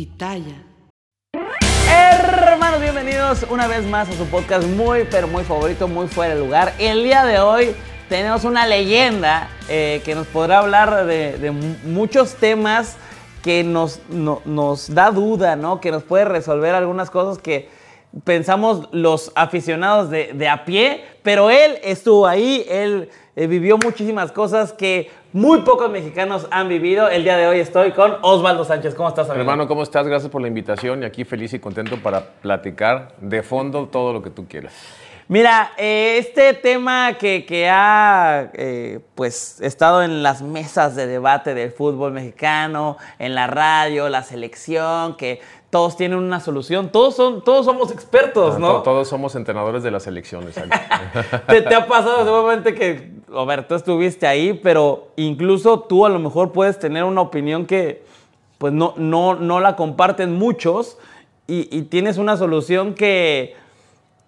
Pitaya. Hermanos, bienvenidos una vez más a su podcast muy, pero muy favorito, muy fuera de lugar. El día de hoy tenemos una leyenda eh, que nos podrá hablar de, muchos temas que nos, no- nos da duda, ¿no? Que nos puede resolver algunas cosas que pensamos los aficionados de, de a pie, pero él estuvo ahí, él eh, vivió muchísimas cosas que muy pocos mexicanos han vivido. El día de hoy estoy con Osvaldo Sánchez. ¿Cómo estás, amigo? Hermano, ¿cómo estás? Gracias por la invitación y aquí feliz y contento para platicar de fondo todo lo que tú quieras. Mira, eh, este tema que, que ha eh, pues estado en las mesas de debate del fútbol mexicano, en la radio, la selección, que todos tienen una solución, todos son, todos somos expertos, To- ¿no? Todos somos entrenadores de las elecciones. te, te ha pasado seguramente que, a ver, tú estuviste ahí, pero incluso tú a lo mejor puedes tener una opinión que pues no, no, no la comparten muchos y, y tienes una solución que,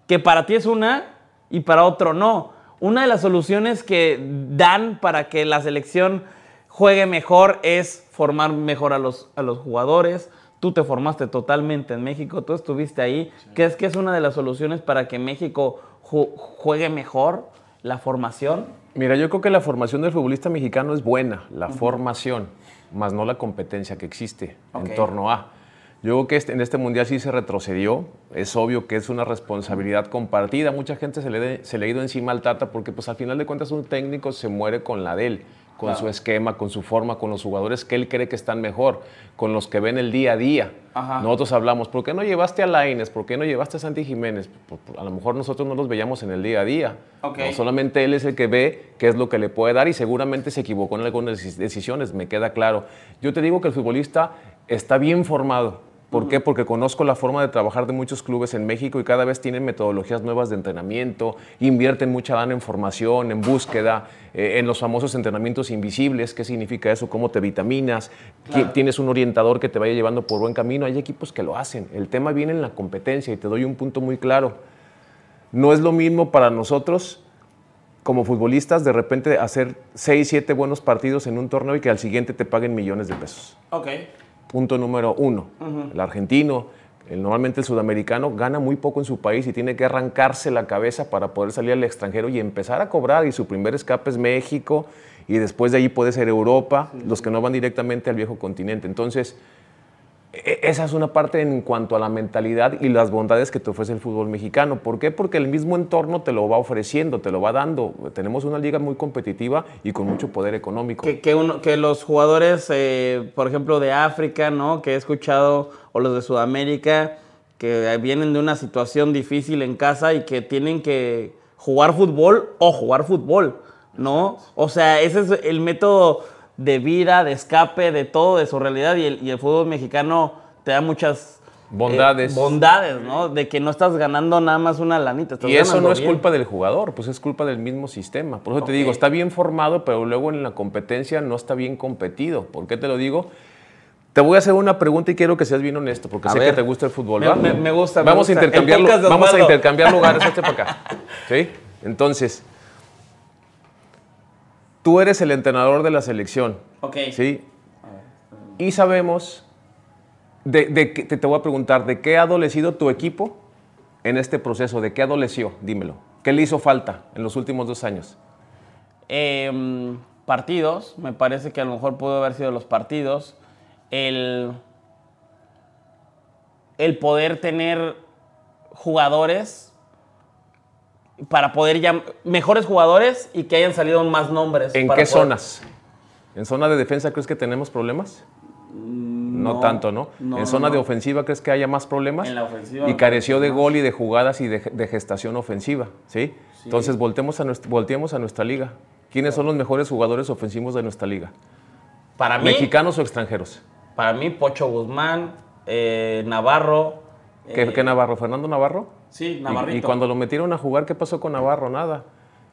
que para ti es una y para otro no. Una de las soluciones que dan para que la selección juegue mejor es formar mejor a los, a los jugadores. Tú te formaste totalmente en México, tú estuviste ahí. ¿Qué es que es una de las soluciones para que México ju- juegue mejor la formación? Mira, yo creo que la formación del futbolista mexicano es buena, la formación, más no la competencia que existe en torno a. Yo creo que este- en este mundial sí se retrocedió. Es obvio que es una responsabilidad compartida. Mucha gente se le, de- se le ha ido encima al Tata porque, pues, al final de cuentas, un técnico se muere con la de él, con Claro. su esquema, con su forma, con los jugadores que él cree que están mejor, con los que ven el día a día. Ajá. Nosotros hablamos, ¿por qué no llevaste a Laines? ¿Por qué no llevaste a Santi Jiménez? Por- por- a lo mejor nosotros no los veíamos en el día a día. Ok. No, solamente él es el que ve qué es lo que le puede dar y seguramente se equivocó en algunas deci- decisiones, me queda claro. Yo te digo que el futbolista está bien formado. ¿Por qué? Porque conozco la forma de trabajar de muchos clubes en México y cada vez tienen metodologías nuevas de entrenamiento, invierten mucha lana en formación, en búsqueda, eh, en los famosos entrenamientos invisibles. ¿Qué significa eso? ¿Cómo te vitaminas? Ti- Tienes un orientador que te vaya llevando por buen camino. Hay equipos que lo hacen. El tema viene en la competencia y te doy un punto muy claro. No es lo mismo para nosotros como futbolistas de repente hacer 6, 7 buenos partidos en un torneo y que al siguiente te paguen millones de pesos. Ok. Punto número uno. El argentino, el, normalmente el sudamericano, gana muy poco en su país y tiene que arrancarse la cabeza para poder salir al extranjero y empezar a cobrar. Y su primer escape es México y después de ahí puede ser Europa, los que no van directamente al viejo continente. Entonces, esa es una parte en cuanto a la mentalidad y las bondades que te ofrece el fútbol mexicano. ¿Por qué? Porque el mismo entorno te lo va ofreciendo, te lo va dando. Tenemos una liga muy competitiva y con mucho poder económico. Que, que uno- que los jugadores, eh, por ejemplo, de África, ¿no? Que he escuchado, o los de Sudamérica, que vienen de una situación difícil en casa y que tienen que jugar fútbol o jugar fútbol, ¿no? O sea, ese es el método de vida, de escape, de todo, de su realidad. Y el, y el fútbol mexicano te da muchas... eh, Bondades. bondades, ¿no? De que no estás ganando nada más una lanita. estás Y eso no es bien. culpa del jugador, pues es culpa del mismo sistema. Por eso te digo, está bien formado, pero luego en la competencia no está bien competido. ¿Por qué te lo digo? Te voy a hacer una pregunta y quiero que seas bien honesto, porque A sé ver. que te gusta el fútbol. Me- ¿va? me- me gusta, me Vamos, gusta. A intercambiar, vamos a intercambiar lugares, este para acá. ¿Sí? Entonces, tú eres el entrenador de la selección. Ok. ¿Sí? Y sabemos, de, te, te voy a preguntar, ¿de qué ha adolecido tu equipo en este proceso? ¿De qué adoleció? Dímelo. ¿Qué le hizo falta en los últimos dos años? Eh, partidos, me parece que a lo mejor pudo haber sido los partidos, el, el poder tener jugadores para poder ya mejores jugadores y que hayan salido más nombres. ¿En para qué poder- zonas? ¿En zona de defensa crees que tenemos problemas? No, no, tanto, ¿no? no, ¿En zona no. de ofensiva crees que haya más problemas? En la ofensiva Y careció de gol y de jugadas y de, de gestación ofensiva, ¿sí? Entonces voltemos a nuestra, volteemos a nuestra liga. ¿Quiénes son los mejores jugadores ofensivos de nuestra liga? Para mí, ¿Mexicanos o extranjeros? para mí Pocho Guzmán, eh, Navarro. ¿Qué, eh, qué Navarro? ¿Fernando Navarro? Sí, Y- Navarrito. Y, cuando lo metieron a jugar, ¿qué pasó con Navarro? Nada.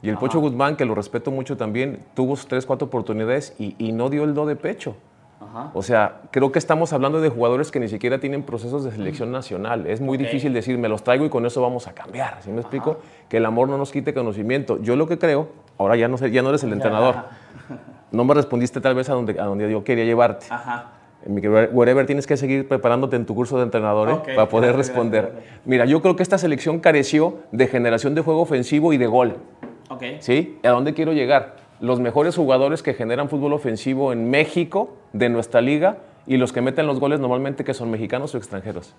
Y el Pocho Guzmán, que lo respeto mucho también, tuvo sus tres, cuatro oportunidades y, y no dio el do de pecho. Ajá. O sea, creo que estamos hablando de jugadores que ni siquiera tienen procesos de selección nacional. Es muy Ok. difícil decir, me los traigo y con eso vamos a cambiar. ¿Sí me explico? Que el amor no nos quite conocimiento. Yo lo que creo, ahora ya no, sé, ya no eres el entrenador. No me respondiste tal vez a donde, a donde yo quería llevarte. Ajá. En wherever tienes que seguir preparándote en tu curso de entrenador ¿eh? Para poder gracias, responder. gracias, gracias. Mira, yo creo que esta selección careció de generación de juego ofensivo y de gol. ¿Sí? ¿A dónde quiero llegar? Los mejores jugadores que generan fútbol ofensivo en México, de nuestra liga, y los que meten los goles normalmente que son mexicanos o extranjeros.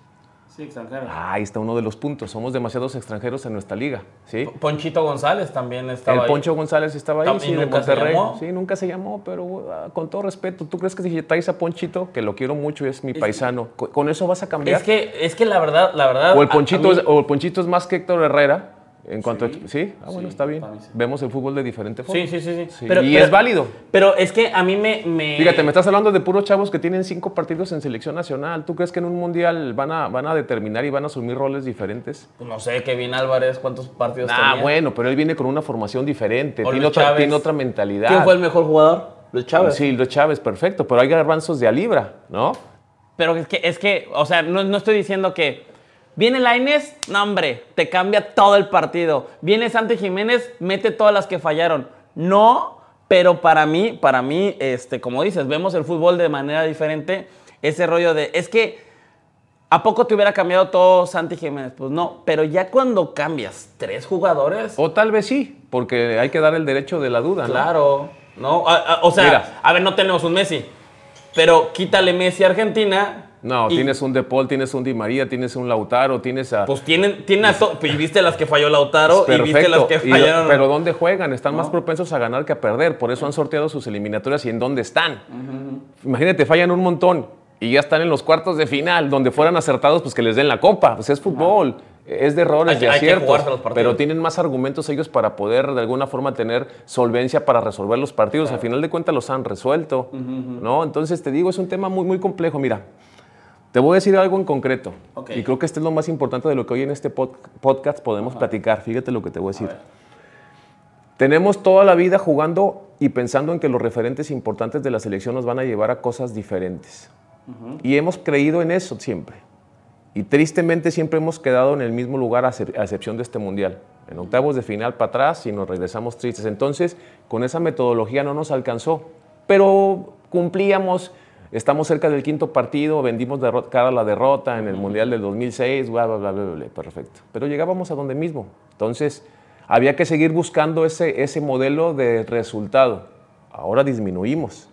Sí, extranjero. Ah, ahí está uno de los puntos. Somos demasiados extranjeros en nuestra liga. ¿sí? Ponchito González también estaba El ahí. Poncho González estaba ahí, y sí, de Monterrey. Sí, nunca se llamó, pero ah, con todo respeto, ¿tú crees que si traes a Ponchito, que lo quiero mucho, es mi paisano, co- con eso vas a cambiar? Es que, es que la verdad, la verdad. o, el Ponchito mí- es, o el Ponchito es más que Héctor Herrera, en cuanto Sí, a... ¿Sí? Ah, bueno, sí, está bien. Vemos el fútbol de diferente forma. Sí, sí, sí. sí. Sí, y es válido. Pero es que a mí me. me- Fíjate, me estás hablando de puros chavos que tienen cinco partidos en selección nacional. ¿Tú crees que en un mundial van a, van a determinar y van a asumir roles diferentes? Pues No sé, Kevin Álvarez, ¿cuántos partidos Ah, tenía? bueno, pero él viene con una formación diferente, otra, tiene otra mentalidad. ¿Quién fue el mejor jugador? Luis Chávez. Sí, Luis Chávez, perfecto, pero hay garbanzos de a libra, ¿no? Pero es que, es que o sea, no, no estoy diciendo que. Viene Laines, no hombre, te cambia todo el partido. Viene Santi Jiménez, mete todas las que fallaron. No, pero para mí, para mí, este, como dices, vemos el fútbol de manera diferente. Ese rollo de, es que, ¿a poco te hubiera cambiado todo Santi Jiménez? Pues no, pero ya cuando cambias tres jugadores, O tal vez sí, porque hay que dar el derecho de la duda, ¿no? claro, ¿no? A- a- o sea, Mira. a ver, no tenemos un Messi, pero quítale Messi a Argentina. No, y- tienes un De Paul, tienes un Di María, tienes un Lautaro, tienes a... Pues tienen, tienen a to- y viste las que falló Lautaro y viste las que Y- fallaron. pero ¿dónde juegan? Están más propensos a ganar que a perder. Por eso han sorteado sus eliminatorias y en dónde están. Imagínate, fallan un montón y ya están en los cuartos de final, donde fueran acertados, pues que les den la copa. Pues es fútbol. Es de errores, Hay- de aciertos. los pero tienen más argumentos ellos para poder de alguna forma tener solvencia para resolver los partidos. Al final de cuentas los han resuelto. ¿no? Entonces te digo, es un tema muy, muy complejo. Mira, te voy a decir algo en concreto. Y creo que este es lo más importante de lo que hoy en este pod- podcast podemos platicar. Fíjate lo que te voy a decir. Tenemos toda la vida jugando y pensando en que los referentes importantes de la selección nos van a llevar a cosas diferentes. Y hemos creído en eso siempre. Y tristemente siempre hemos quedado en el mismo lugar a a excepción de este mundial. En octavos de final para atrás y nos regresamos tristes. Entonces, con esa metodología no nos alcanzó. Pero cumplíamos, estamos cerca del quinto partido, vendimos cara a la derrota en el mundial del 2006, bla, bla, bla, bla, bla, perfecto. Pero llegábamos a donde mismo. Entonces, había que seguir buscando ese, ese modelo de resultado. Ahora disminuimos,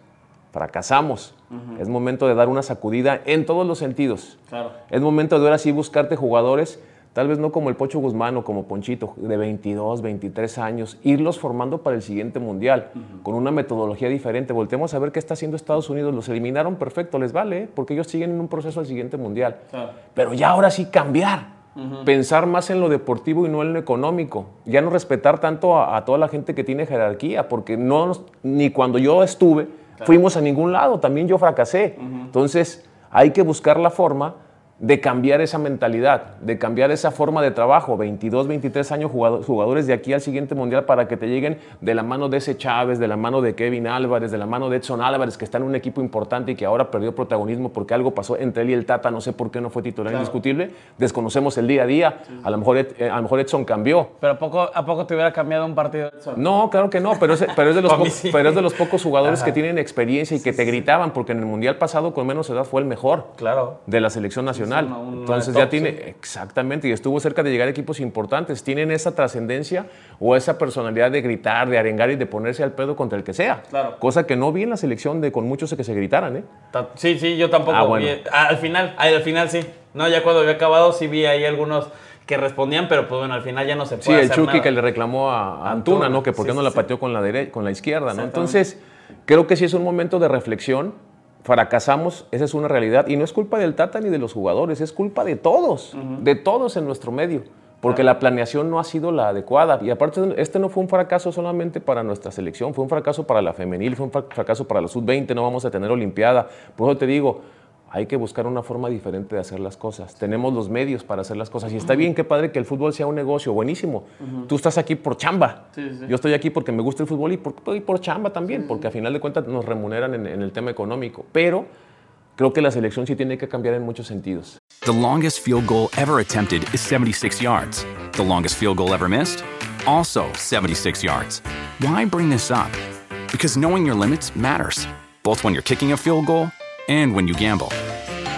fracasamos. Es momento de dar una sacudida en todos los sentidos. Claro. Es momento de ahora sí buscarte jugadores, tal vez no como el Pocho Guzmán o como Ponchito, de 22, 23 años, irlos formando para el siguiente mundial, con una metodología diferente. Voltemos a ver qué está haciendo Estados Unidos. Los eliminaron, perfecto, les vale, ¿eh? porque ellos siguen en un proceso al siguiente mundial. Pero ya ahora sí cambiar. Pensar más en lo deportivo y no en lo económico. Ya no respetar tanto a, a toda la gente que tiene jerarquía, porque no nos- ni cuando yo estuve fuimos a ningún lado, también yo fracasé. Entonces hay que buscar la forma de cambiar esa mentalidad, de cambiar esa forma de trabajo. 22, 23 años jugado- jugadores de aquí al siguiente mundial para que te lleguen de la mano de ese Chávez, de la mano de Kevin Álvarez, de la mano de Edson Álvarez, que está en un equipo importante y que ahora perdió protagonismo porque algo pasó entre él y el Tata, no sé por qué no fue titular indiscutible. Desconocemos el día a día. A, lo mejor, eh, a lo mejor Edson cambió. Pero ¿a poco, ¿a poco te hubiera cambiado un partido? Edson? No, claro que no, pero es, pero es, de, los A mí po- sí. pero es de los pocos jugadores que tienen experiencia y que te gritaban, porque en el Mundial pasado con menos edad fue el mejor Claro. de la selección nacional. Nacional. una- una Entonces top, ya tiene, exactamente, y estuvo cerca de llegar a equipos importantes. Tienen esa trascendencia o esa personalidad de gritar, de arengar y de ponerse al pedo contra el que sea. Claro. Cosa que no vi en la selección de con muchos que se gritaran, ¿eh? Sí, sí, yo tampoco. Ah, bueno. vi- ah, al final, al final sí. No, ya cuando había acabado sí vi ahí algunos que respondían, pero pues bueno, al final ya no se Sí, puede el hacer Chucky nada. que le reclamó a, Antuna, ¿no? Que por qué sí, no sí, la sí. pateó con la, con la izquierda, ¿no? Entonces, creo que sí es un momento de reflexión. Fracasamos, esa es una realidad. Y no es culpa del Tata ni de los jugadores, es culpa de todos, de todos en nuestro medio. Porque la planeación no ha sido la adecuada. Y aparte, este no fue un fracaso solamente para nuestra selección, fue un fracaso para la femenil, fue un fra- fracaso para la sub-20, no vamos a tener Olimpiada. Por eso te digo, hay que buscar una forma diferente de hacer las cosas. Tenemos los medios para hacer las cosas. Y está bien, qué padre que el fútbol sea un negocio, buenísimo. Tú estás aquí por chamba. Sí, sí. Yo estoy aquí porque me gusta el fútbol y por, y por chamba también, porque a final de cuentas nos remuneran en, en el tema económico. Pero creo que la selección sí tiene que cambiar en muchos sentidos. The longest field goal ever attempted is 76 yards. The longest field goal ever missed? Also 76 yards. Why bring this up? Because knowing your limits matters, both when you're kicking a field goal and when you gamble.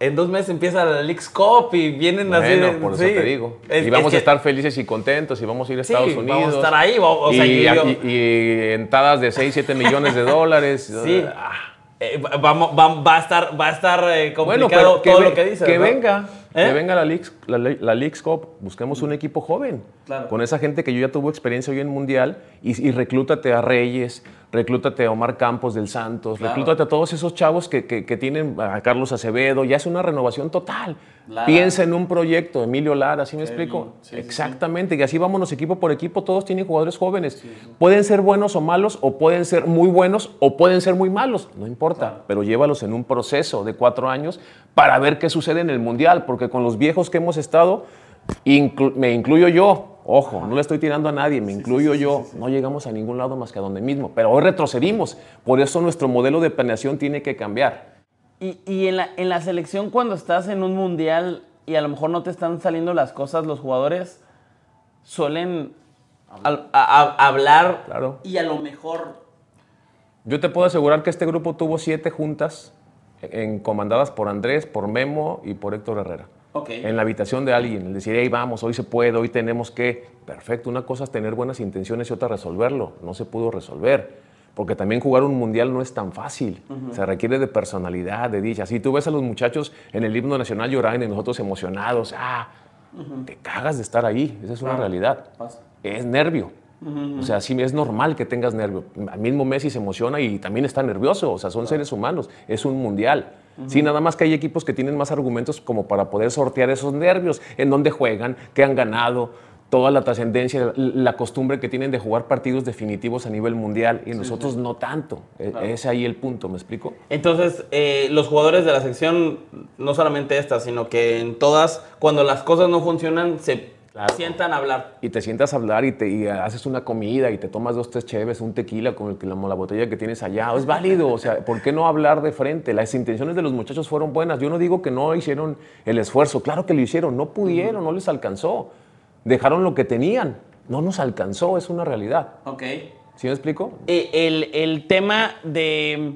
en dos meses empieza la League's Cup y vienen así Bueno, de- por eso sí. te digo. Es- y vamos es que- a estar felices y contentos y vamos a ir a Sí, Estados vamos Unidos. a estar ahí, o- o sea, y, yo- y- y de 6, 7 millones de dólares. Sí. Ah, Eh, va- vamos, va, va a estar, va a estar eh, Bueno, pero todo ve- lo que dice. Que ¿no? venga, ¿Eh? que venga la Leagues, la, Le- la Leagues Cup. Busquemos un equipo joven. Claro. Con esa gente que yo ya tuvo experiencia hoy en Mundial. Y, y reclútate a Reyes, reclútate a Omar Campos del Santos, Claro. reclútate a todos esos chavos que, que- que tienen a Carlos Acevedo. Ya es una renovación total. Lara. Piensa en un proyecto, Emilio Lara, ¿sí me Kevin, explico? sí, sí, sí. Exactamente. Y así vámonos equipo por equipo. Todos tienen jugadores jóvenes. Pueden ser buenos o malos, o pueden ser muy buenos, o pueden ser muy malos. No importa. Pero llévalos en un proceso de cuatro años para ver qué sucede en el Mundial. Porque con los viejos que hemos estado, inclu- me incluyo yo. Ojo, no le estoy tirando a nadie, me incluyo yo. No llegamos a ningún lado más que a donde mismo. Pero hoy retrocedimos. Por eso nuestro modelo de planeación tiene que cambiar. Y, y en, la, en la selección, cuando estás en un mundial y a lo mejor no te están saliendo las cosas, los jugadores suelen al- a- a- hablar Claro. y a lo mejor Yo te puedo asegurar que este grupo tuvo siete juntas en, comandadas por Andrés, por Memo y por Héctor Herrera. Ok. En la habitación de alguien, el decir, hey, vamos, hoy se puede, hoy tenemos que. Perfecto, una cosa es tener buenas intenciones y otra resolverlo. No se pudo resolver. Porque también jugar un mundial no es tan fácil. Se requiere de personalidad, de dicha. Si tú ves a los muchachos en el himno nacional llorando y nosotros emocionados, ah, te cagas de estar ahí. Esa es una realidad. Pasa. Es nervio. O sea, sí es normal que tengas nervio. Al mismo Messi se emociona y también está nervioso. O sea, son seres humanos. Es un mundial. Sí, nada más que hay equipos que tienen más argumentos como para poder sortear esos nervios, en dónde juegan, qué han ganado, toda la trascendencia, la costumbre que tienen de jugar partidos definitivos a nivel mundial y nosotros no tanto. E- Es ahí el punto, ¿me explico? Entonces, eh, los jugadores de la sección, no solamente esta, sino que en todas, cuando las cosas no funcionan, se Claro. sientan a hablar. y te sientas a hablar y, te, y haces una comida y te tomas dos, tres cheves, un tequila con el la, la botella que tienes allá, es válido. O sea, ¿por qué no hablar de frente? Las intenciones de los muchachos fueron buenas. Yo no digo que no hicieron el esfuerzo, claro que lo hicieron, no pudieron, no les alcanzó. Dejaron lo que tenían, no nos alcanzó, es una realidad. Ok. ¿Sí me explico? Eh, el, el tema de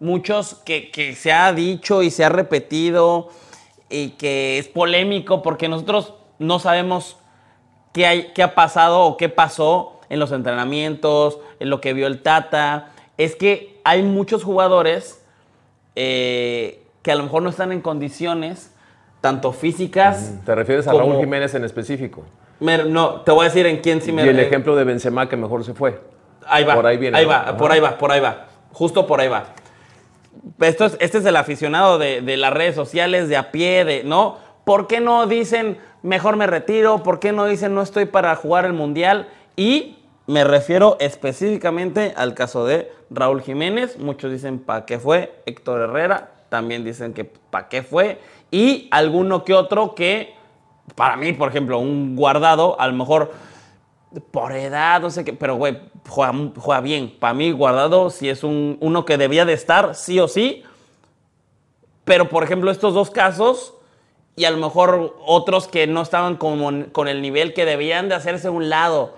muchos que, que se ha dicho y se ha repetido y que es polémico porque nosotros no sabemos qué, hay, qué ha pasado o qué pasó en los entrenamientos, en lo que vio el Tata, es que hay muchos jugadores eh, que a lo mejor no están en condiciones tanto físicas. ¿Te refieres a Raúl Jiménez en específico? Me- no, te voy a decir en quién sí me... y el ejemplo de Benzema que mejor se fue. Ahí va. Por ahí viene, Ahí va, Ajá. por ahí va, por ahí va. Justo por ahí va. Esto es, este es el aficionado de, de las redes sociales, de a pie, de, ¿no? ¿Por qué no dicen mejor me retiro? ¿Por qué no dicen no estoy para jugar el mundial? Y me refiero específicamente al caso de Raúl Jiménez. Muchos dicen para qué fue. Héctor Herrera también dicen que para qué fue. Y alguno que otro que, para mí, por ejemplo, un guardado, a lo mejor por edad, no sé qué, pero güey, juega, bien. Para mí, Guardado si es un, uno que debía de estar, sí o sí. Pero, por ejemplo, estos dos casos y a lo mejor otros que no estaban como con el nivel que debían de hacerse a un lado.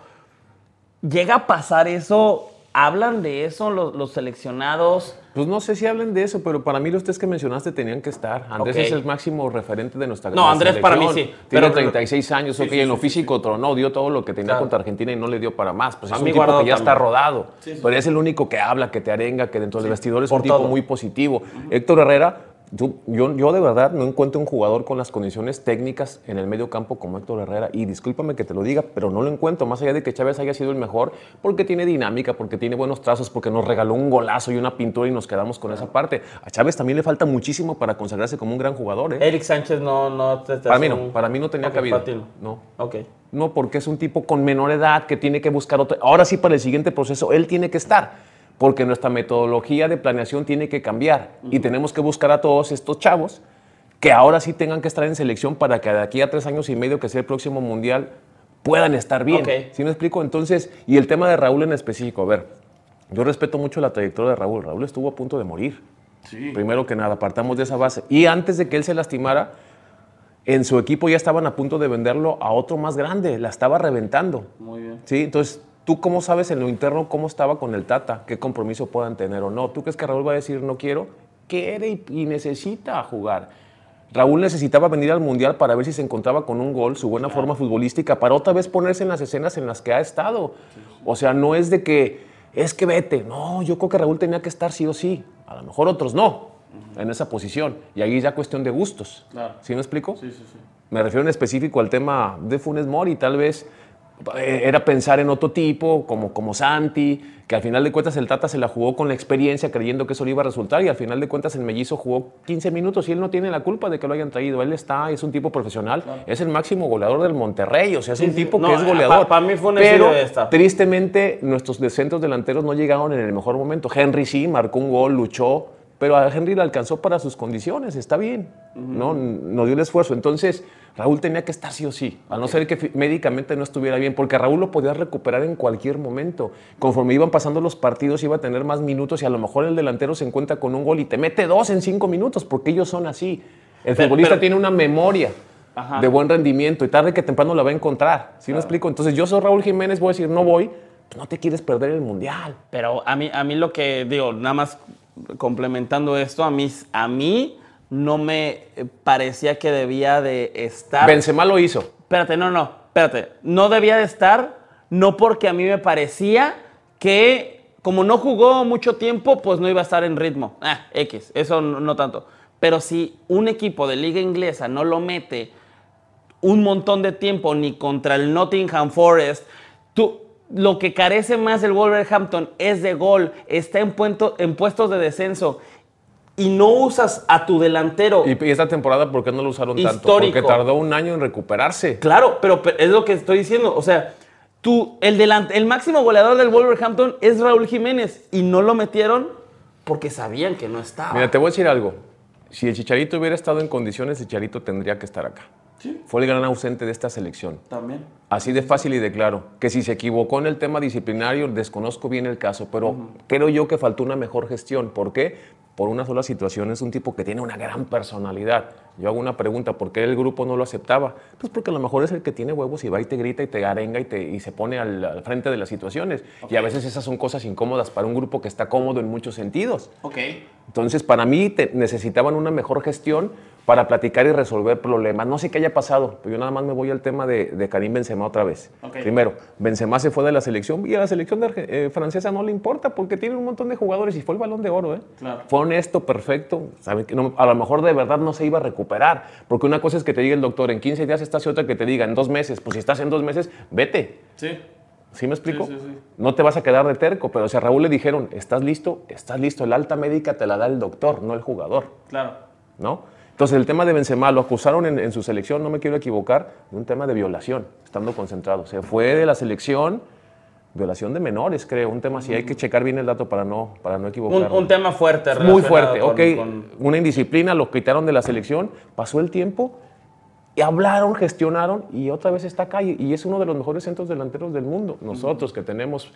¿Llega a pasar eso? ¿Hablan de eso los, los seleccionados? Pues no sé si hablen de eso, pero para mí los tres que mencionaste tenían que estar. Andrés Ok. es el máximo referente de nuestra No, Andrés para mí selección. sí, Tiene pero- 36 años, ok, en lo físico otro no, dio todo lo que tenía Claro. contra Argentina y no le dio para más. Pues A es un mí tipo que ya está también. rodado. Pero es el único que habla, que te arenga, que dentro del vestidor es por un tipo todo. muy positivo. Héctor Herrera, tú- yo, yo de verdad no encuentro un jugador con las condiciones técnicas en el medio campo como Héctor Herrera. Y discúlpame que te lo diga, pero no lo encuentro. Más allá de que Chávez haya sido el mejor, porque tiene dinámica, porque tiene buenos trazos, porque nos regaló un golazo y una pintura y nos quedamos con esa parte. A Chávez también le falta muchísimo para consagrarse como un gran jugador. ¿eh? Eric Sánchez no, no te, te Para mí no, un- para mí no tenía Ok, cabida. No. Ok. No, porque es un tipo con menor edad que tiene que buscar otra. Ahora sí, para el siguiente proceso, él tiene que estar. Porque nuestra metodología de planeación tiene que cambiar. Y tenemos que buscar a todos estos chavos que ahora sí tengan que estar en selección para que de aquí a tres años y medio, que sea el próximo mundial, puedan estar bien. Ok. ¿Sí me explico? Entonces, y el tema de Raúl en específico, a ver, yo respeto mucho la trayectoria de Raúl. Raúl estuvo a punto de morir. Primero que nada, partamos de esa base. Y antes de que él se lastimara, en su equipo ya estaban a punto de venderlo a otro más grande, la estaba reventando. Muy bien. Sí, entonces, ¿tú cómo sabes en lo interno cómo estaba con el Tata? ¿Qué compromiso puedan tener o no? ¿Tú crees que Raúl va a decir no quiero? Quiere y, y necesita jugar. Raúl necesitaba venir al Mundial para ver si se encontraba con un gol, su buena forma futbolística, para otra vez ponerse en las escenas en las que ha estado. O sea, no es de que, es que vete. No, yo creo que Raúl tenía que estar sí o sí. A lo mejor otros no, en esa posición. Y ahí ya cuestión de gustos. Claro. ¿Sí me explico? Sí, sí, sí. Me refiero en específico al tema de Funes Mori, tal vez era pensar en otro tipo, como, como Santi, que al final de cuentas el Tata se la jugó con la experiencia, creyendo que eso le iba a resultar, y al final de cuentas el Mellizo jugó 15 minutos y él no tiene la culpa de que lo hayan traído. Él está, es un tipo profesional, es el máximo goleador del Monterrey, o sea, es Sí, un sí. tipo No, que es goleador. pa' mí Funes sí Pero estar. tristemente nuestros centros delanteros no llegaron en el mejor momento. Henry sí, marcó un gol, luchó, pero a Henry le alcanzó para sus condiciones, está bien, ¿no? No dio el esfuerzo. Entonces, Raúl tenía que estar sí o sí, a no ser que médicamente no estuviera bien, porque Raúl lo podías recuperar en cualquier momento. Conforme iban pasando los partidos, iba a tener más minutos y a lo mejor el delantero se encuentra con un gol y te mete dos en cinco minutos, porque ellos son así. El Pero- futbolista pero- tiene una memoria. Ajá. de buen rendimiento y tarde que temprano la va a encontrar. ¿Sí me explico? Entonces yo soy Raúl Jiménez, voy a decir, no voy, pues no te quieres perder el mundial. Pero a mí, a mí lo que digo, nada más complementando esto, a mí, a mí no me eh, parecía que debía de estar. Benzema lo hizo. Espérate, no, no, espérate. No debía de estar, no porque a mí me parecía que como no jugó mucho tiempo, pues no iba a estar en ritmo. Ah, X, eso no, no tanto. Pero si un equipo de liga inglesa no lo mete un montón de tiempo ni contra el Nottingham Forest, tú, lo que carece más el Wolverhampton es de gol, está en, puento- en puestos de descenso y no usas a tu delantero. Y, y esta temporada, ¿por qué no lo usaron tanto? Porque tardó un año en recuperarse. Claro, pero, es lo que estoy diciendo. O sea, tú, el, delan- el máximo goleador del Wolverhampton es Raúl Jiménez y no lo metieron porque sabían que no estaba. Mira, te voy a decir algo. Si el Chicharito hubiera estado en condiciones, el Chicharito tendría que estar acá. Fue el gran ausente de esta selección. También. Así de fácil y de claro. Que si se equivocó en el tema disciplinario, desconozco bien el caso, pero creo yo que faltó una mejor gestión. ¿Por qué? Por una sola situación. Es un tipo que tiene una gran personalidad. Yo hago una pregunta, ¿por qué el grupo no lo aceptaba? Pues porque a lo mejor es el que tiene huevos y va y te grita y te arenga y, te, y se pone al, al frente de las situaciones. Y a veces esas son cosas incómodas para un grupo que está cómodo en muchos sentidos. Ok. Entonces, para mí te- necesitaban una mejor gestión para platicar y resolver problemas. No sé qué haya pasado, pero yo nada más me voy al tema de, de Karim Benzema otra vez. Ok. Primero, Benzema se fue de la selección y a la selección de eh, francesa no le importa porque tiene un montón de jugadores y fue el balón de oro. ¿eh? Claro. Fue honesto, perfecto. Saben que no- a lo mejor de verdad no se iba a recuperar. Porque una cosa es que te diga el doctor, en 15 días estás y otra que te diga en dos meses. Pues si estás en dos meses, vete. Sí. ¿Sí me explico? Sí, sí, sí. No te vas a quedar de terco, pero si a Raúl le dijeron, ¿estás listo? Estás listo. El alta médica te la da el doctor, no el jugador, Claro. ¿no? Entonces el tema de Benzema lo acusaron en, en su selección, no me quiero equivocar, de un tema de violación, estando concentrado. Se fue de la selección, violación de menores, creo, un tema así. Hay que checar bien el dato para no, para no Un, equivocarnos. un tema fuerte. Muy fuerte, con- ok. con- Una indisciplina, lo quitaron de la selección, pasó el tiempo Y hablaron, gestionaron y otra vez está acá y, y es uno de los mejores centros delanteros del mundo. Nosotros que tenemos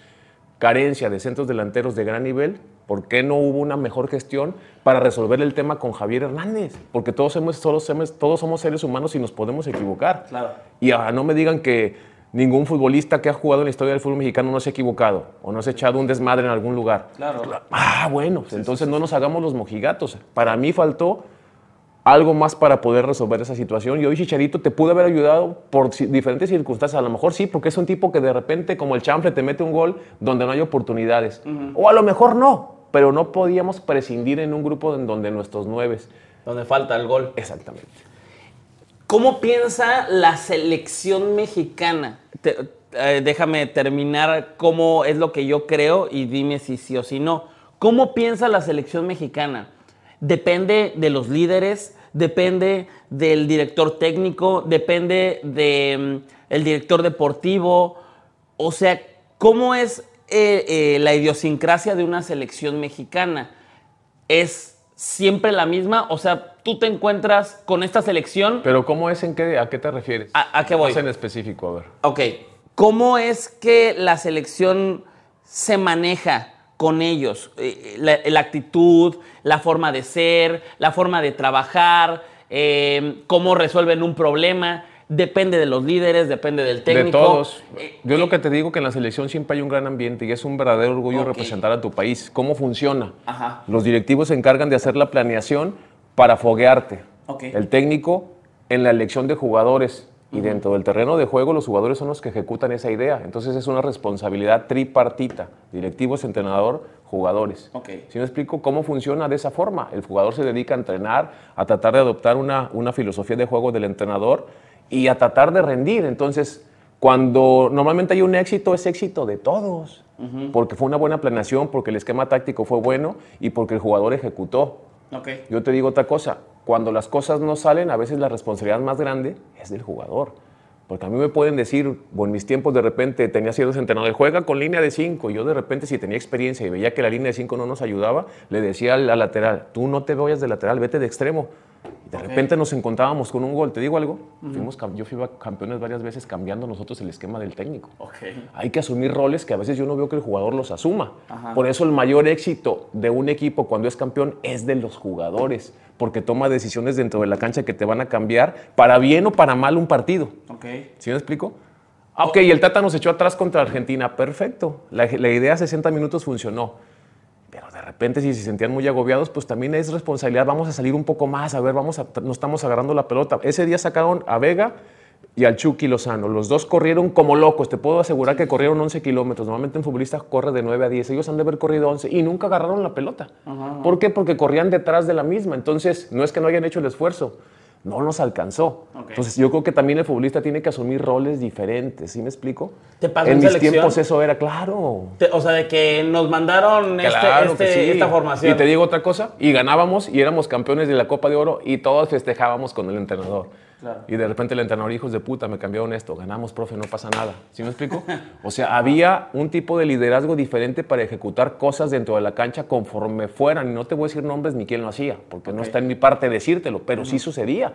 carencia de centros delanteros de gran nivel, ¿por qué no hubo una mejor gestión para resolver el tema con Javier Hernández? Porque todos somos, todos, somos- todos somos seres humanos y nos podemos equivocar. Claro. Y ahora no me digan que ningún futbolista que ha jugado en la historia del fútbol mexicano no se ha equivocado o no se ha echado un desmadre en algún lugar. Claro. Ah, bueno, pues entonces no nos hagamos los mojigatos. Para mí faltó algo más para poder resolver esa situación. Y hoy Chicharito te pudo haber ayudado por diferentes circunstancias. A lo mejor sí, porque es un tipo que de repente, como el chanfle, te mete un gol donde no hay oportunidades. O a lo mejor no, pero no podíamos prescindir en un grupo en donde nuestros nueves. Donde falta el gol. Exactamente. ¿Cómo piensa la selección mexicana? Eh, déjame terminar cómo es lo que yo creo y dime si sí o si no. ¿Cómo piensa la selección mexicana? Depende de los líderes, depende del director técnico, depende del director deportivo. O sea, ¿cómo es eh, eh, la idiosincrasia de una selección mexicana? ¿Es siempre la misma? O sea, tú te encuentras con esta selección. Pero ¿cómo es en qué, a qué te refieres? ¿A- a qué voy? Más en específico, a ver. Ok, ¿cómo es que la selección se maneja con ellos? Eh, La, la actitud, la forma de ser, la forma de trabajar, eh, cómo resuelven un problema. Depende de los líderes, depende del técnico. De todos. Eh, Yo lo que te digo que en la selección siempre hay un gran ambiente y es un verdadero orgullo representar a tu país. ¿Cómo funciona? Ajá. Los directivos se encargan de hacer la planeación para foguearte. El técnico en la elección de jugadores. Y dentro del terreno de juego, los jugadores son los que ejecutan esa idea. Entonces es una responsabilidad tripartita. Directivos, entrenador, jugadores. ¿Sí me explico cómo funciona de esa forma? El jugador se dedica a entrenar, a tratar de adoptar una, una filosofía de juego del entrenador y a tratar de rendir. Entonces, cuando normalmente hay un éxito, es éxito de todos. Porque fue una buena planeación, porque el esquema táctico fue bueno y porque el jugador ejecutó. Yo te digo otra cosa, cuando las cosas no salen, a veces la responsabilidad más grande es del jugador. Porque a mí me pueden decir, o en mis tiempos de repente tenía ciertos entrenadores, juega con línea de 5. Yo de repente si tenía experiencia y veía que la línea de 5 no nos ayudaba, le decía al, al lateral, tú no te vayas de lateral, vete de extremo. Y de repente nos encontrábamos con un gol. ¿Te digo algo? Fuimos cam- yo fui campeones varias veces cambiando nosotros el esquema del técnico. Ok. Hay que asumir roles que a veces yo no veo que el jugador los asuma. Por eso el mayor éxito de un equipo cuando es campeón es de los jugadores, porque toma decisiones dentro de la cancha que te van a cambiar para bien o para mal un partido. Ok. ¿Sí me explico? Ah, ok, y el Tata nos echó atrás contra Argentina. Perfecto. La, la idea 60 minutos funcionó. Repente, si se sentían muy agobiados, pues también es responsabilidad. Vamos a salir un poco más. A ver, vamos a, no estamos agarrando la pelota. Ese día sacaron a Vega y al Chucky Lozano. Los dos corrieron como locos. Te puedo asegurar que corrieron 11 kilómetros. Normalmente un futbolista corre de 9 a 10. Ellos han de haber corrido 11 y nunca agarraron la pelota. ¿Por qué? Porque corrían detrás de la misma. Entonces, no es que no hayan hecho el esfuerzo. No nos alcanzó. Entonces, yo creo que también el futbolista tiene que asumir roles diferentes. ¿Sí me explico? ¿Te pasó en en mis selección? tiempos eso era claro. Te- o sea, de que nos mandaron este- Claro este- que sí. esta formación. Y te digo otra cosa, y ganábamos y éramos campeones de la Copa de Oro y todos festejábamos con el entrenador. Claro. Y de repente el entrenador, hijos de puta, me cambiaron esto, ganamos, profe, no pasa nada. ¿Sí me explico? O sea, había un tipo de liderazgo diferente para ejecutar cosas dentro de la cancha conforme fueran. Y no te voy a decir nombres ni quién lo hacía, porque no está en mi parte decírtelo, pero sí sucedía.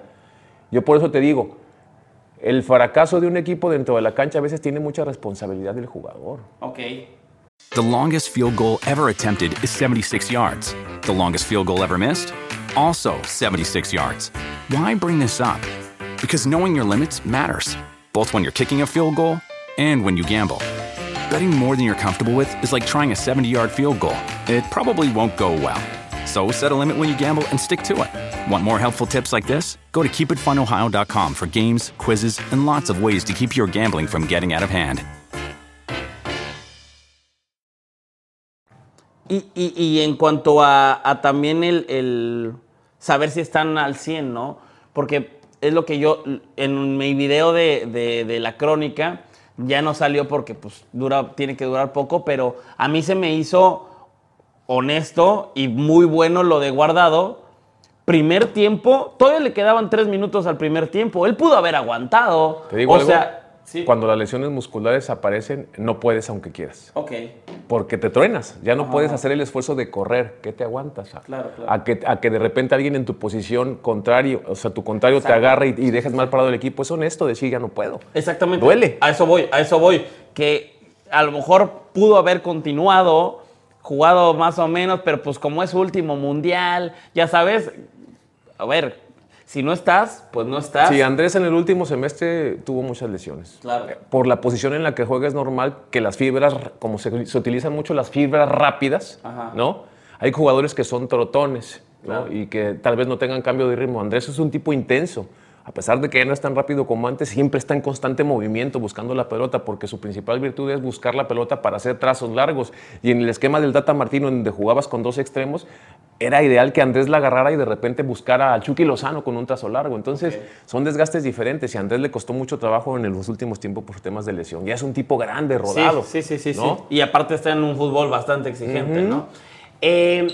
Yo por eso te digo, el fracaso de un equipo dentro de la cancha a veces tiene mucha responsabilidad del jugador. Ok. The longest field goal ever attempted is 76 yards. The longest field goal ever missed? Also 76 yards. Why bring this up? Because knowing your limits matters, both when you're kicking a field goal and when you gamble. Betting more than you're comfortable with is like trying a 70 yard field goal. It probably won't go well. So set a limit when you gamble and stick to it. Want more helpful tips like this? Go to keepitfunohio.com for games, quizzes, and lots of ways to keep your gambling from getting out of hand. Y, y- y en cuanto a, a también el, el saber si están al 100, ¿no? Porque es lo que yo, en mi video de, de- de la crónica, ya no salió porque pues dura, tiene que durar poco, pero a mí se me hizo honesto y muy bueno lo de guardado. Primer tiempo, todavía le quedaban tres minutos al primer tiempo. Él pudo haber aguantado. ¿Te digo o algo? sea, Sí. Cuando las lesiones musculares aparecen, no puedes aunque quieras. Ok. Porque te truenas, ya no Ajá. puedes hacer el esfuerzo de correr. ¿Qué te aguantas? A, Claro, claro. a que, a que de repente alguien en tu posición contrario, o sea, tu contrario te agarre y, y dejes mal parado el equipo. Es honesto decir, ya no puedo. Exactamente. Duele. A eso voy, a eso voy. Que a lo mejor pudo haber continuado, jugado más o menos, pero pues como es su último mundial, ya sabes, a ver, si no estás, pues no estás. Sí, Andrés en el último semestre tuvo muchas lesiones. Claro. Eh, Por la posición en la que juega es normal que las fibras, como se, se utilizan mucho las fibras rápidas, Ajá. ¿no? Hay jugadores que son trotones y que tal vez no tengan cambio de ritmo. Andrés es un tipo intenso. A pesar de que ya no es tan rápido como antes, siempre está en constante movimiento buscando la pelota porque su principal virtud es buscar la pelota para hacer trazos largos. Y en el esquema del Tata Martino, donde jugabas con dos extremos, era ideal que Andrés la agarrara y de repente buscara al Chucky Lozano con un trazo largo. Entonces, son desgastes diferentes y a Andrés le costó mucho trabajo en los últimos tiempos por temas de lesión. Ya es un tipo grande, Sí, rodado. Sí, sí, sí, sí. ¿no? Y aparte está en un fútbol bastante exigente, ¿no? Eh,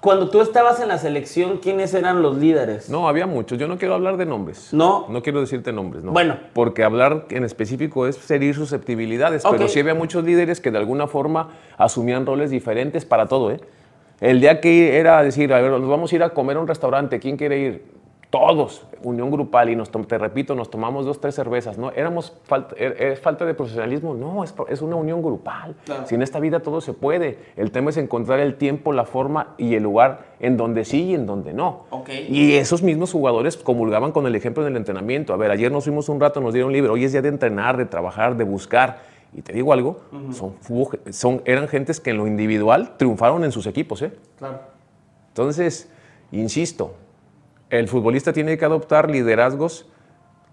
cuando tú estabas en la selección, ¿quiénes eran los líderes? No, había muchos. Yo no quiero hablar de nombres. No. No quiero decirte nombres, ¿no? Bueno. Porque hablar en específico es herir susceptibilidades. Pero sí había muchos líderes que de alguna forma asumían roles diferentes para todo, ¿eh? El día que era decir, a ver, nos vamos a ir a comer a un restaurante, ¿quién quiere ir? Todos, unión grupal, y nos te repito, nos tomamos dos, tres cervezas, ¿no? Éramos falta, er- ¿Es falta de profesionalismo? No, es, es una unión grupal. Claro. Si en esta vida todo se puede. El tema es encontrar el tiempo, la forma y el lugar en donde sí y en donde no. Ok. Y esos mismos jugadores comulgaban con el ejemplo del entrenamiento. A ver, ayer nos fuimos un rato, nos dieron libre. Hoy es día de entrenar, de trabajar, de buscar. Y te digo algo, son, hubo- son, eran gentes que en lo individual triunfaron en sus equipos. ¿eh? Claro. Entonces, insisto, el futbolista tiene que adoptar liderazgos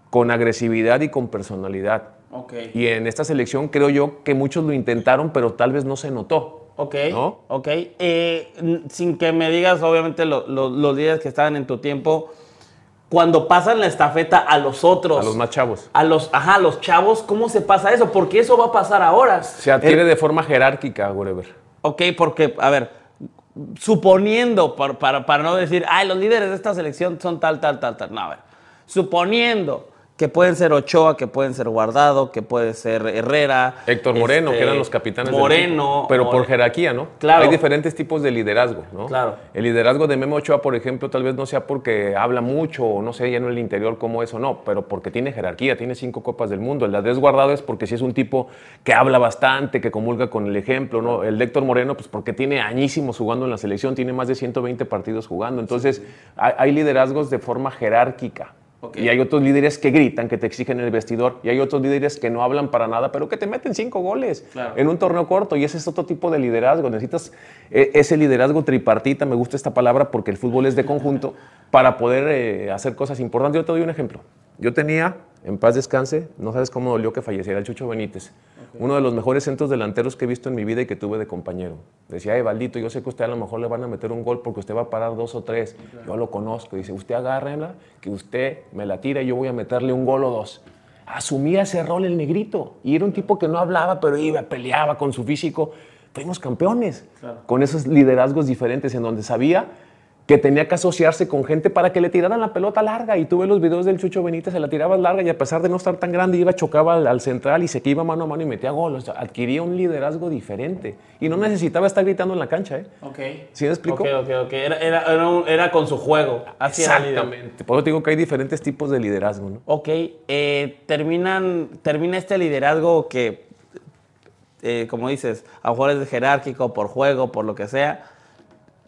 con agresividad y con personalidad. Ok. Y en esta selección creo yo que muchos lo intentaron, pero tal vez no se notó. Ok, ¿No? ok. Eh, sin que me digas, obviamente, lo- lo- los líderes que estaban en tu tiempo, cuando pasan la estafeta a los otros, A los más chavos. a los, ajá, a los chavos, ¿cómo se pasa eso? Porque eso va a pasar ahora. Se adquiere de forma jerárquica, Wherever. Ok, porque, a ver, suponiendo, por- para, para no decir, ay, los líderes de esta selección son tal, tal, tal, tal. No, a ver, suponiendo que pueden ser Ochoa, que pueden ser Guardado, que puede ser Herrera. Héctor Moreno, este, que eran los capitanes Moreno. Pero por jerarquía, ¿no? Claro. Hay diferentes tipos de liderazgo, ¿no? Claro. El liderazgo de Memo Ochoa, por ejemplo, tal vez no sea porque habla mucho o no sé, ya en el interior cómo eso, no, pero porque tiene jerarquía, tiene cinco copas del mundo. El de Andrés Guardado es porque sí es un tipo que habla bastante, que comulga con el ejemplo, ¿no? El de Héctor Moreno, pues porque tiene añísimos jugando en la selección, tiene más de 120 partidos jugando. Entonces, hay, hay liderazgos de forma jerárquica. Y hay otros líderes que gritan, que te exigen en el vestidor. Y hay otros líderes que no hablan para nada, pero que te meten cinco goles Claro. en un torneo corto. Y ese es otro tipo de liderazgo. Necesitas eh, ese liderazgo tripartita, me gusta esta palabra porque el fútbol es de conjunto, para poder eh, hacer cosas importantes. Yo te doy un ejemplo. Yo tenía, en paz descanse, no sabes cómo dolió que falleciera el Chucho Benítez. Uno de los mejores centros delanteros que he visto en mi vida y que tuve de compañero. Decía, ay, Valdito, yo sé que a usted a lo mejor le van a meter un gol porque usted va a parar dos o tres. Yo lo conozco. Dice, usted agárrenla, que usted me la tira y yo voy a meterle un gol o dos. Asumía ese rol el negrito. Y era un tipo que no hablaba, pero iba, peleaba con su físico. Fuimos campeones. Con esos liderazgos diferentes en donde sabía que tenía que asociarse con gente para que le tiraran la pelota larga. Y tuve los videos del Chucho Benítez, se la tiraba larga y a pesar de no estar tan grande, iba, chocaba al, al central y se que iba mano a mano y metía gol. O sea, adquiría un liderazgo diferente. Y no necesitaba estar gritando en la cancha. ¿eh? Ok. ¿Sí me explico? Ok, ok, ok. Era, era, era, un- era con su juego. Así. Exactamente. Por eso te digo que hay diferentes tipos de liderazgo. ¿no? Ok, eh, terminan, termina este liderazgo que, eh, como dices, a lo mejor es jerárquico, por juego, por lo que sea.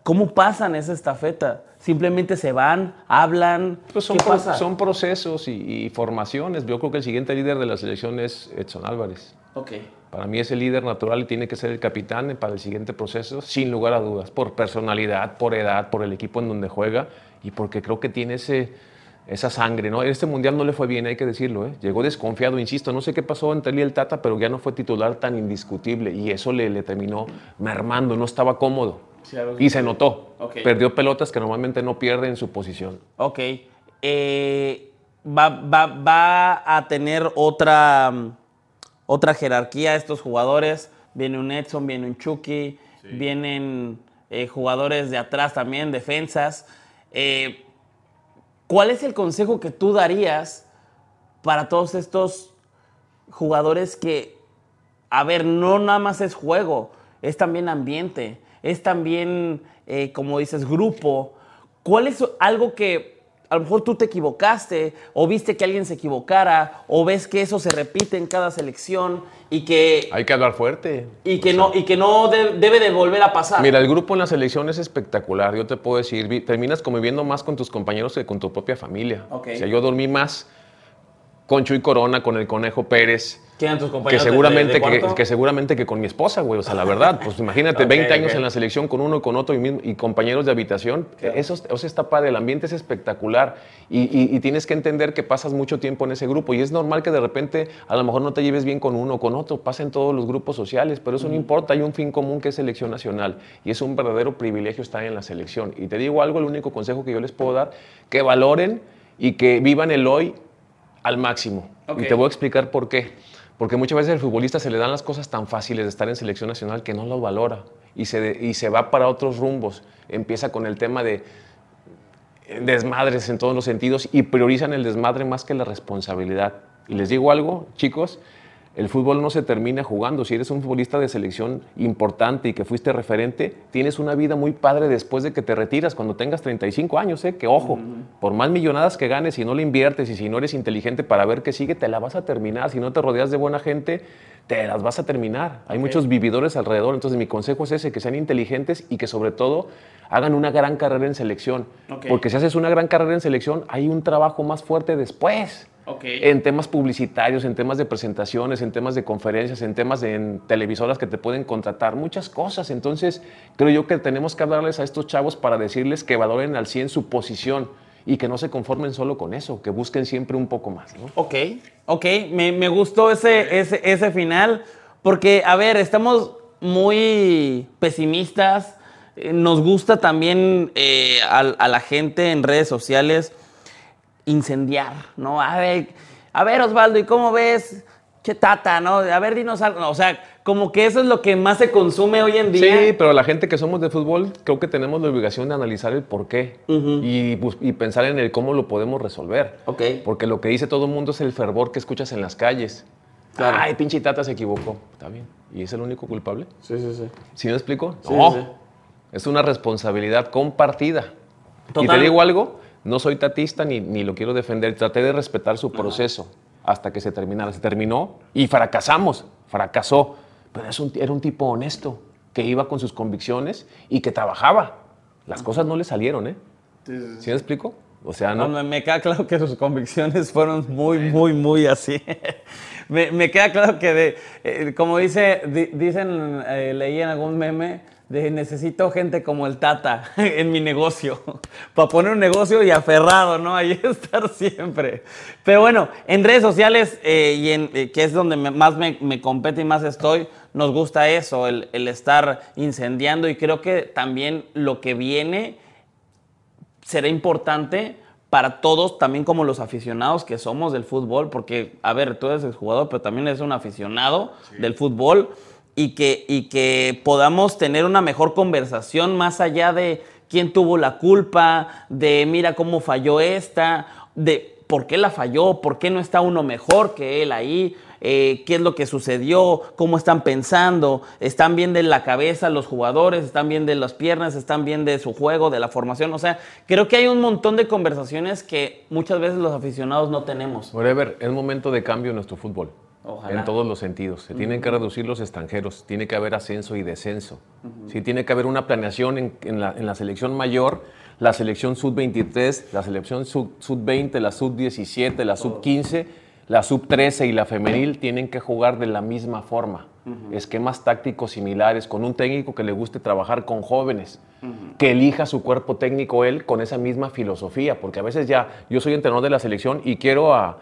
¿Cómo pasan esa estafeta? Simplemente se van, hablan. Pues son, ¿Qué pasa? son procesos y, y formaciones. Yo creo que el siguiente líder de la selección es Edson Álvarez. Ok. Para mí es el líder natural y tiene que ser el capitán para el siguiente proceso, sin lugar a dudas, por personalidad, por edad, por el equipo en donde juega y porque creo que tiene ese, esa sangre. ¿no? En este mundial no le fue bien, hay que decirlo. ¿eh? Llegó desconfiado, insisto, no sé qué pasó entre él y el Tata, pero ya no fue titular tan indiscutible y eso le, le terminó mermando, no estaba cómodo. Sí, y se notó. Perdió pelotas que normalmente no pierde en su posición. Ok. Eh, va, va- va a tener otra, otra jerarquía estos jugadores. Viene un Edson, viene un Chucky, vienen eh, jugadores de atrás también, defensas. Eh, ¿Cuál es el consejo que tú darías para todos estos jugadores que, a ver, no nada más es juego, es también ambiente, es también, eh, como dices, grupo. ¿Cuál es algo que a lo mejor tú te equivocaste o viste que alguien se equivocara o ves que eso se repite en cada selección y que hay que hablar fuerte y que no y que no debe de volver a pasar. Mira, el grupo en la selección es espectacular. Yo te puedo decir, terminas conviviendo más con tus compañeros que con tu propia familia. O sea, yo dormí más con Chuy Corona, con el Conejo Pérez, ¿Quién tus compañeros? Que seguramente, que, seguramente que con mi esposa, güey. O sea, la verdad, pues imagínate, 20 años en la selección con uno y con otro y, compañeros de habitación. Eso, eso, está padre, el ambiente es espectacular. Y, tienes que entender que pasas mucho tiempo en ese grupo. Y es normal que de repente a lo mejor no te lleves bien con uno o con otro. Pasa en todos los grupos sociales, pero eso no importa. Hay un fin común que es selección nacional. Y es un verdadero privilegio estar en la selección. Y te digo algo, el único consejo que yo les puedo dar, que valoren y que vivan el hoy al máximo. Y te voy a explicar por qué. Porque muchas veces al futbolista se le dan las cosas tan fáciles de estar en selección nacional que no lo valora y se, y se va para otros rumbos. Empieza con el tema de desmadres en todos los sentidos y priorizan el desmadre más que la responsabilidad. Y les digo algo, chicos, el fútbol no se termina jugando. Si eres un futbolista de selección importante y que fuiste referente, tienes una vida muy padre después de que te retiras cuando tengas 35 años. ¿eh? Que ojo, por más millonadas que ganes, si no le inviertes y si no eres inteligente para ver qué sigue, te la vas a terminar. Si no te rodeas de buena gente, te las vas a terminar. Hay muchos vividores alrededor. Entonces, mi consejo es ese: que sean inteligentes y que, sobre todo, hagan una gran carrera en selección. Porque si haces una gran carrera en selección, hay un trabajo más fuerte después. En temas publicitarios, en temas de presentaciones, en temas de conferencias, en temas de televisoras que te pueden contratar, muchas cosas. Entonces, creo yo que tenemos que hablarles a estos chavos para decirles que valoren al 100 su posición y que no se conformen solo con eso, que busquen siempre un poco más. ¿no? Ok, ok, me, gustó ese, ese, final, porque, a ver, estamos muy pesimistas, eh, nos gusta también eh, a la gente en redes sociales incendiar, ¿no? A ver, a ver, Osvaldo, ¿y cómo ves? Qué tata, ¿no? A ver, dinos algo. o sea, como que eso es lo que más se consume hoy en día. Sí, pero la gente que somos de fútbol, creo que tenemos la obligación de analizar el por qué y, pensar en el cómo lo podemos resolver. Ok. Porque lo que dice todo el mundo es el fervor que escuchas en las calles. Ay, pinche tata se equivocó. Está bien. ¿Y es el único culpable? Sí, sí, sí. ¿Sí me explico? no. Es una responsabilidad compartida. Y te digo algo, no soy tatista ni, ni lo quiero defender, traté de respetar su proceso hasta que se terminara. Se terminó y fracasamos, fracasó, pero un, era un tipo honesto, que iba con sus convicciones y que trabajaba. Las cosas no le salieron, ¿eh? ¿Sí, me explico? O sea, no. me, queda claro que sus convicciones fueron muy, muy, muy así. me, queda claro que, de, eh, como dice, dicen, eh, leí en algún meme, de necesito gente como el Tata en mi negocio, para poner un negocio y aferrado, ¿no? Ahí estar siempre. Pero bueno, en redes sociales, eh, y en, eh, que es donde más me, compete y más estoy, nos gusta eso, el, el, estar incendiando y creo que también lo que viene será importante para todos, también como los aficionados que somos del fútbol, porque, a ver, tú eres el jugador, pero también eres un aficionado del fútbol y que, y que podamos tener una mejor conversación más allá de quién tuvo la culpa, de mira cómo falló esta, de por qué la falló, por qué no está uno mejor que él ahí, eh, qué es lo que sucedió, cómo están pensando, están bien de la cabeza los jugadores, están bien de las piernas, están bien de su juego, de la formación. O sea, creo que hay un montón de conversaciones que muchas veces los aficionados no tenemos. Whatever, es momento de cambio en nuestro fútbol. En todos los sentidos. Se tienen que reducir los extranjeros, tiene que haber ascenso y descenso. tiene que haber una planeación en, la, selección mayor, la selección sub-23, la selección sub-20, la sub-17, la sub-15, la sub-13 y la femenil tienen que jugar de la misma forma. Esquemas tácticos similares, con un técnico que le guste trabajar con jóvenes, que elija su cuerpo técnico él con esa misma filosofía, porque a veces ya yo soy entrenador de la selección y quiero a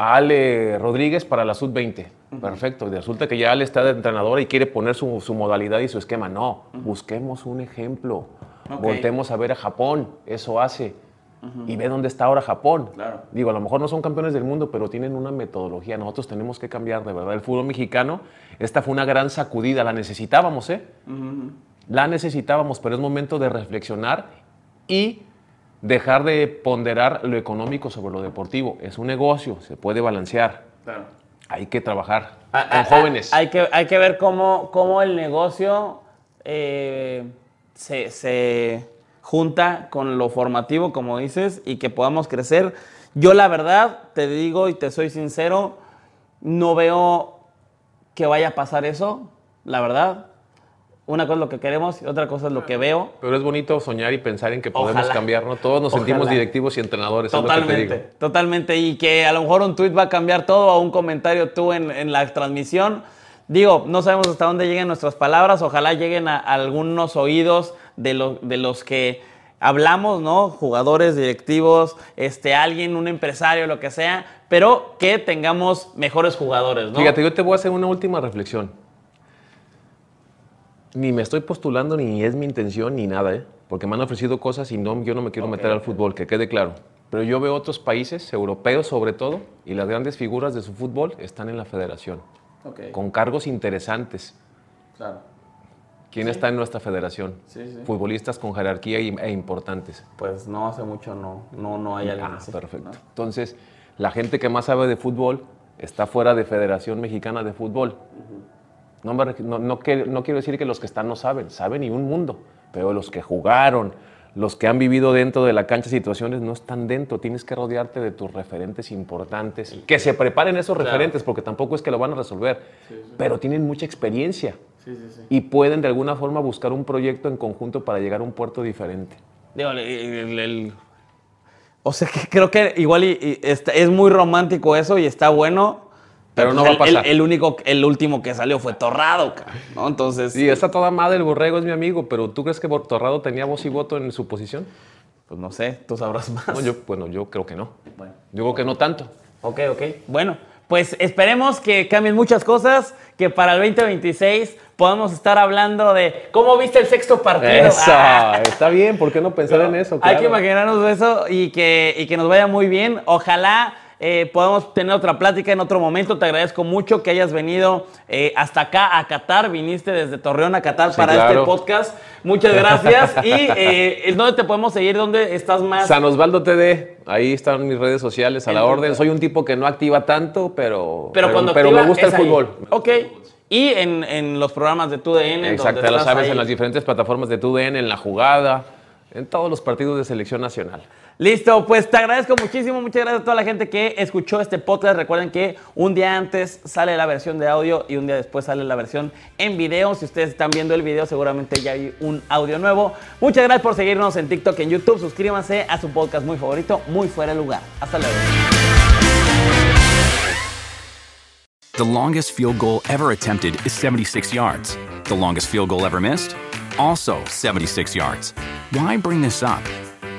Ale Rodríguez para la sub-20. Perfecto. Y resulta que ya Ale está de entrenadora y quiere poner su, modalidad y su esquema. No, busquemos un ejemplo. Voltemos a ver a Japón. Eso hace. Y ve dónde está ahora Japón. Digo, a lo mejor no son campeones del mundo, pero tienen una metodología. Nosotros tenemos que cambiar, de verdad. El fútbol mexicano, esta fue una gran sacudida. La necesitábamos, ¿eh? La necesitábamos, pero es momento de reflexionar y dejar de ponderar lo económico sobre lo deportivo. Es un negocio, se puede balancear. hay que trabajar Ah, con ah, jóvenes. Hay que, hay que ver cómo, cómo el negocio eh, se, se junta con lo formativo, como dices, y que podamos crecer. Yo la verdad, te digo y te soy sincero, no veo que vaya a pasar eso, la verdad. Una cosa es lo que queremos y otra cosa es lo que veo. Pero es bonito soñar y pensar en que podemos Ojalá. cambiar, ¿no? Todos nos sentimos directivos y entrenadores, es lo que te Totalmente, digo. totalmente. Y que a lo mejor un tweet va a cambiar todo o un comentario tú en, en la transmisión. Digo, no sabemos hasta dónde lleguen nuestras palabras. Ojalá lleguen a, a algunos oídos de, lo- de los que hablamos, ¿no? Jugadores, directivos, este, alguien, un empresario, lo que sea. Pero que tengamos mejores jugadores, ¿no? Fíjate, yo te voy a hacer una última reflexión. Ni me estoy postulando, ni es mi intención, ni nada, ¿eh? Porque me han ofrecido cosas y no, yo no me quiero meter al fútbol, que quede claro. Pero yo veo otros países, europeos sobre todo, y las grandes figuras de su fútbol están en la federación, Ok, con cargos interesantes. claro. ¿Quién está en nuestra federación? Sí, sí. Futbolistas con jerarquía e importantes. Pues no hace mucho no, no, no hay alguien Ah, así, perfecto. ¿no? Entonces, la gente que más sabe de fútbol está fuera de Federación Mexicana de Fútbol. No, me no, no que- no quiero decir que los que están no saben, saben y un mundo, pero los que jugaron, los que han vivido dentro de la cancha situaciones no están dentro. Tienes que rodearte de tus referentes importantes. Que se preparen esos Claro. referentes, porque tampoco es que lo van a resolver, pero tienen mucha experiencia Sí, sí, sí. y pueden de alguna forma buscar un proyecto en conjunto para llegar a un puerto diferente. Digo, el- el- el- o sea, que creo que igual y- y está- es muy romántico eso y está bueno. Pero no va a el- pasar. El, el único, el último que salió fue Torrado, cabrón, ¿no? Entonces, Sí, está toda madre el borrego, es mi amigo, pero ¿tú crees que Torrado tenía voz y voto en su posición? pues no sé, tú sabrás más. No, yo, bueno, yo creo que no. Bueno. Yo creo que no tanto. Ok, ok. Bueno, pues esperemos que cambien muchas cosas, que para el 2026 podamos estar hablando de cómo viste el sexto partido. Eso, Ah. está bien, ¿por qué no pensar en eso? Hay que Claro. imaginarnos eso y que, y que nos vaya muy bien. Ojalá eh, podamos tener otra plática en otro momento. Te agradezco mucho que hayas venido eh, hasta acá a Qatar. Viniste desde Torreón a Qatar Sí, para claro. este podcast. Muchas gracias. y eh, ¿dónde te podemos seguir? ¿Dónde estás más? San Osvaldo TD, ahí están mis redes sociales a la orden. Soy un tipo que no activa tanto, pero, pero cuando pero activa me gusta el ahí. fútbol. Ok. Y en, en los programas de TUDN. Exacto, ya lo sabes, ahí. en las diferentes plataformas de TUDN, en la jugada, en todos los partidos de selección nacional. Listo, pues te agradezco muchísimo, muchas gracias a toda la gente que escuchó este podcast. Recuerden que un día antes sale la versión de audio y un día después sale la versión en video. Si ustedes están viendo el video, seguramente ya hay un audio nuevo. Muchas gracias por seguirnos en TikTok, en YouTube. Suscríbanse a su podcast muy favorito, Muy Fuera de Lugar. Hasta luego. The longest field goal ever attempted is 76 yards. The longest field goal ever missed? Also 76 yards. Why bring this up?